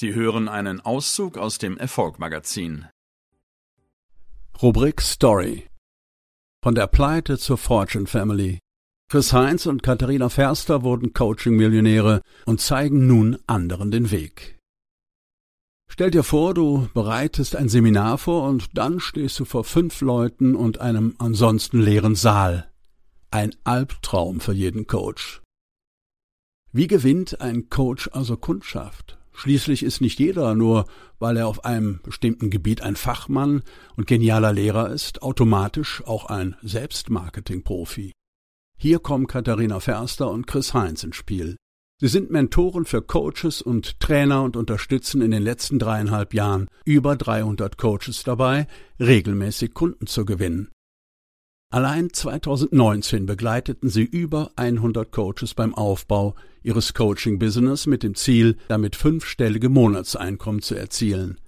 Sie hören einen Auszug aus dem Erfolg-Magazin. Rubrik Story Von der Pleite zur Fortune Family. Chris Heinz und Katharina Ferster wurden Coaching-Millionäre und zeigen nun anderen den Weg. Stell dir vor, du bereitest ein Seminar vor und dann stehst du vor fünf Leuten und einem ansonsten leeren Saal. Ein Albtraum für jeden Coach. Wie gewinnt ein Coach also Kundschaft? Schließlich ist nicht jeder, nur weil er auf einem bestimmten Gebiet ein Fachmann und genialer Lehrer ist, automatisch auch ein Selbstmarketing-Profi. Hier kommen Katharina Ferster und Chris Heinz ins Spiel. Sie sind Mentoren für Coaches und Trainer und unterstützen in den letzten dreieinhalb Jahren über 300 Coaches dabei, regelmäßig Kunden zu gewinnen. Allein 2019 begleiteten sie über 100 Coaches beim Aufbau ihres Coaching-Business mit dem Ziel, damit fünfstellige Monatseinkommen zu erzielen.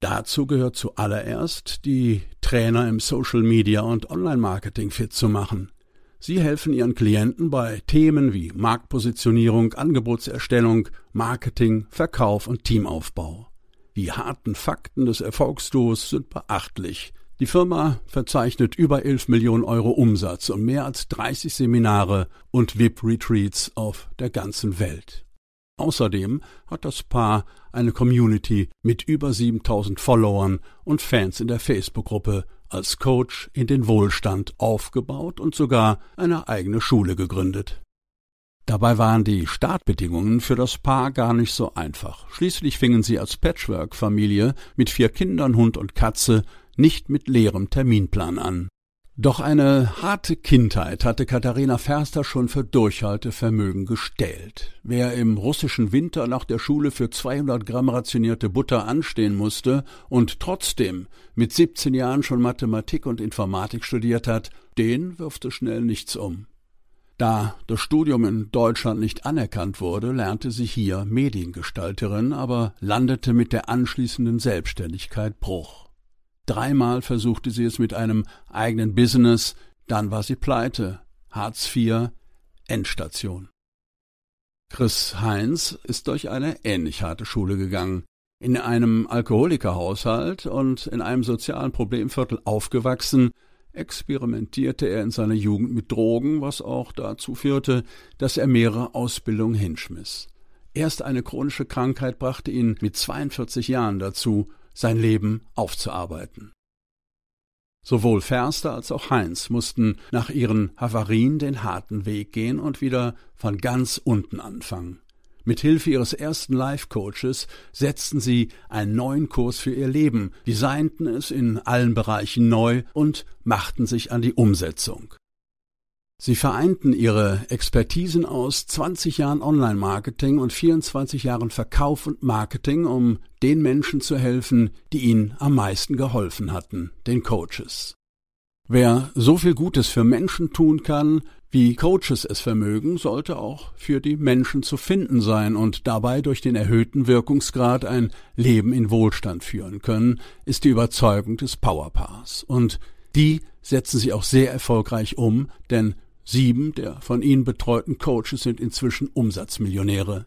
Dazu gehört zuallererst, die Trainer im Social Media und Online-Marketing fit zu machen. Sie helfen ihren Klienten bei Themen wie Marktpositionierung, Angebotserstellung, Marketing, Verkauf und Teamaufbau. Die harten Fakten des Erfolgsduos sind beachtlich. Die Firma verzeichnet über 11 Millionen Euro Umsatz und mehr als 30 Seminare und VIP-Retreats auf der ganzen Welt. Außerdem hat das Paar eine Community mit über 7000 Followern und Fans in der Facebook-Gruppe als Coach in den Wohlstand aufgebaut und sogar eine eigene Schule gegründet. Dabei waren die Startbedingungen für das Paar gar nicht so einfach. Schließlich fingen sie als Patchwork-Familie mit vier Kindern, Hund und Katze nicht mit leerem Terminplan an. Doch eine harte Kindheit hatte Katharina Ferster schon für Durchhaltevermögen gestellt. Wer im russischen Winter nach der Schule für 200 Gramm rationierte Butter anstehen musste und trotzdem mit 17 Jahren schon Mathematik und Informatik studiert hat, den wirfte schnell nichts um. Da das Studium in Deutschland nicht anerkannt wurde, lernte sie hier Mediengestalterin, aber landete mit der anschließenden Selbstständigkeit Bruch. Dreimal versuchte sie es mit einem eigenen Business, dann war sie pleite. Hartz IV, Endstation. Chris Heinz ist durch eine ähnlich harte Schule gegangen. In einem Alkoholikerhaushalt und in einem sozialen Problemviertel aufgewachsen, experimentierte er in seiner Jugend mit Drogen, was auch dazu führte, dass er mehrere Ausbildungen hinschmiss. Erst eine chronische Krankheit brachte ihn mit 42 Jahren dazu, sein Leben aufzuarbeiten. Sowohl Ferster als auch Heinz mussten nach ihren Havarien den harten Weg gehen und wieder von ganz unten anfangen. Mit Hilfe ihres ersten Life-Coaches setzten sie einen neuen Kurs für ihr Leben, designten es in allen Bereichen neu und machten sich an die Umsetzung. Sie vereinten ihre Expertisen aus 20 Jahren Online-Marketing und 24 Jahren Verkauf und Marketing, um den Menschen zu helfen, die ihnen am meisten geholfen hatten, den Coaches. Wer so viel Gutes für Menschen tun kann, wie Coaches es vermögen, sollte auch für die Menschen zu finden sein und dabei durch den erhöhten Wirkungsgrad ein Leben in Wohlstand führen können, ist die Überzeugung des Powerpaars. Und die setzen sie auch sehr erfolgreich um, denn Sieben der von ihnen betreuten Coaches sind inzwischen Umsatzmillionäre.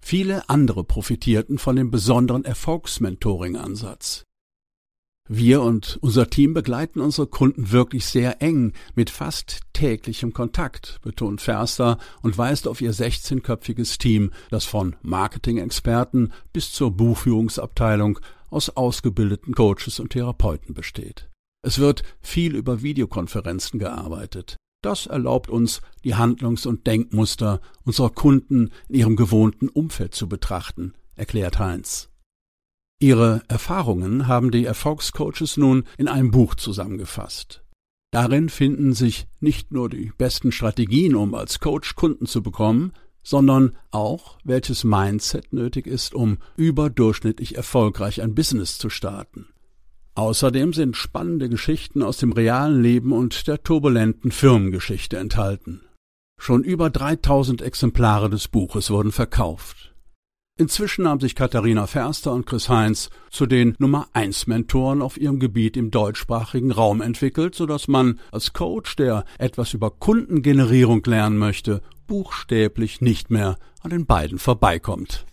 Viele andere profitierten von dem besonderen Erfolgsmentoring-Ansatz. Wir und unser Team begleiten unsere Kunden wirklich sehr eng mit fast täglichem Kontakt, betont Ferster und weist auf ihr 16-köpfiges Team, das von Marketing-Experten bis zur Buchführungsabteilung aus ausgebildeten Coaches und Therapeuten besteht. Es wird viel über Videokonferenzen gearbeitet. Das erlaubt uns, die Handlungs- und Denkmuster unserer Kunden in ihrem gewohnten Umfeld zu betrachten, erklärt Heinz. Ihre Erfahrungen haben die Erfolgscoaches nun in einem Buch zusammengefasst. Darin finden sich nicht nur die besten Strategien, um als Coach Kunden zu bekommen, sondern auch, welches Mindset nötig ist, um überdurchschnittlich erfolgreich ein Business zu starten. Außerdem sind spannende Geschichten aus dem realen Leben und der turbulenten Firmengeschichte enthalten. Schon über 3000 Exemplare des Buches wurden verkauft. Inzwischen haben sich Katharina Ferster und Chris Heinz zu den Nummer 1 Mentoren auf ihrem Gebiet im deutschsprachigen Raum entwickelt, sodass man als Coach, der etwas über Kundengenerierung lernen möchte, buchstäblich nicht mehr an den beiden vorbeikommt.